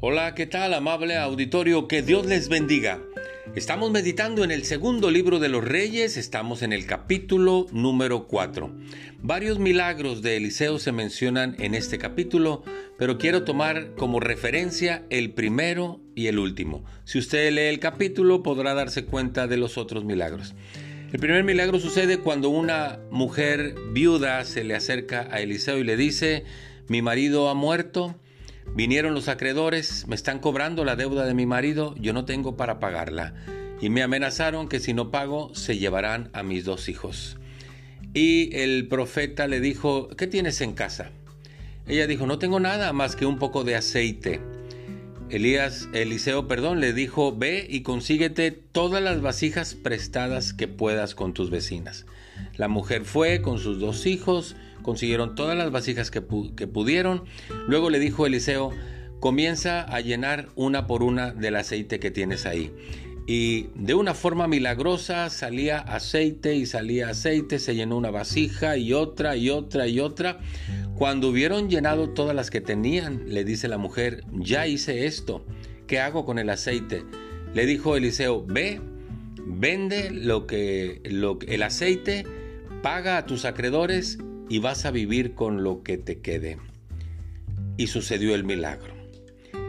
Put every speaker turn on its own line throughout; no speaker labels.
Hola, ¿qué tal amable auditorio? Que Dios les bendiga. Estamos meditando en el segundo libro de los reyes, estamos en el capítulo número 4. Varios milagros de Eliseo se mencionan en este capítulo, pero quiero tomar como referencia el primero y el último. Si usted lee el capítulo podrá darse cuenta de los otros milagros. El primer milagro sucede cuando una mujer viuda se le acerca a Eliseo y le dice, mi marido ha muerto, Vinieron los acreedores, me están cobrando la deuda de mi marido, yo no tengo para pagarla. Y me amenazaron que si no pago se llevarán a mis dos hijos. Y el profeta le dijo, ¿qué tienes en casa? Ella dijo, no tengo nada más que un poco de aceite. Elías, Eliseo, perdón, le dijo, ve y consíguete todas las vasijas prestadas que puedas con tus vecinas. La mujer fue con sus dos hijos, consiguieron todas las vasijas que, pudieron. Luego le dijo Eliseo, comienza a llenar una por una del aceite que tienes ahí. Y de una forma milagrosa salía aceite y salía aceite, se llenó una vasija y otra y otra y otra. Cuando hubieron llenado todas las que tenían, le dice la mujer, ya hice esto, ¿qué hago con el aceite? Le dijo Eliseo, ve, vende lo que, el aceite, paga a tus acreedores y vas a vivir con lo que te quede. Y sucedió el milagro.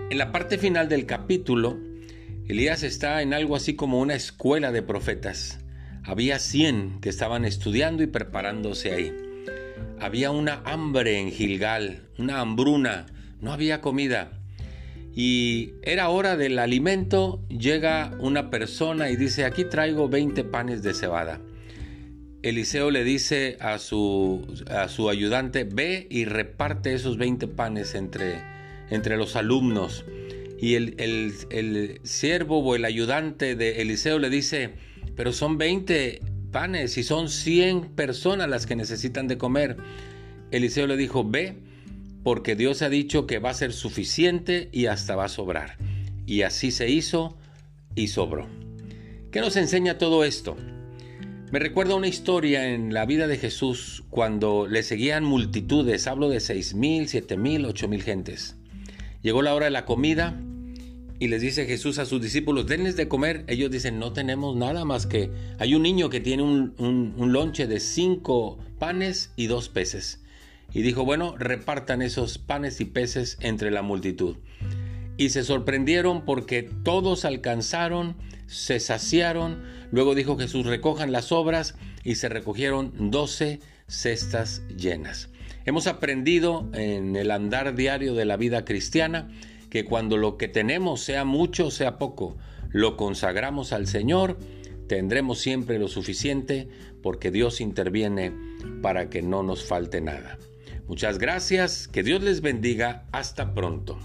En la parte final del capítulo, Elías está en algo así como una escuela de profetas. Había 100 que estaban estudiando y preparándose ahí. Había una hambre en Gilgal, una hambruna, no había comida. Y era hora del alimento, llega una persona y dice, aquí traigo 20 panes de cebada. Eliseo le dice a su, a su ayudante, ve y reparte esos 20 panes entre, entre los alumnos. Y el, el, siervo o el ayudante de Eliseo le dice, pero son 20 panes y son 100 personas las que necesitan de comer. Eliseo le dijo, ve, porque Dios ha dicho que va a ser suficiente y hasta va a sobrar. Y así se hizo y sobró. ¿Qué nos enseña todo esto? Me recuerda una historia en la vida de Jesús cuando le seguían multitudes, hablo de seis mil, siete mil, ocho mil gentes. Llegó la hora de la comida y les dice Jesús a sus discípulos, denles de comer. Ellos dicen, no tenemos nada más que hay un niño que tiene un, lonche de cinco panes y dos peces. Y dijo, bueno, repartan esos panes y peces entre la multitud. Y se sorprendieron porque todos alcanzaron se saciaron. Luego dijo Jesús, recojan las obras y se recogieron doce cestas llenas. Hemos aprendido en el andar diario de la vida cristiana que cuando lo que tenemos, sea mucho o sea poco, lo consagramos al Señor, tendremos siempre lo suficiente porque Dios interviene para que no nos falte nada. Muchas gracias, que Dios les bendiga, hasta pronto.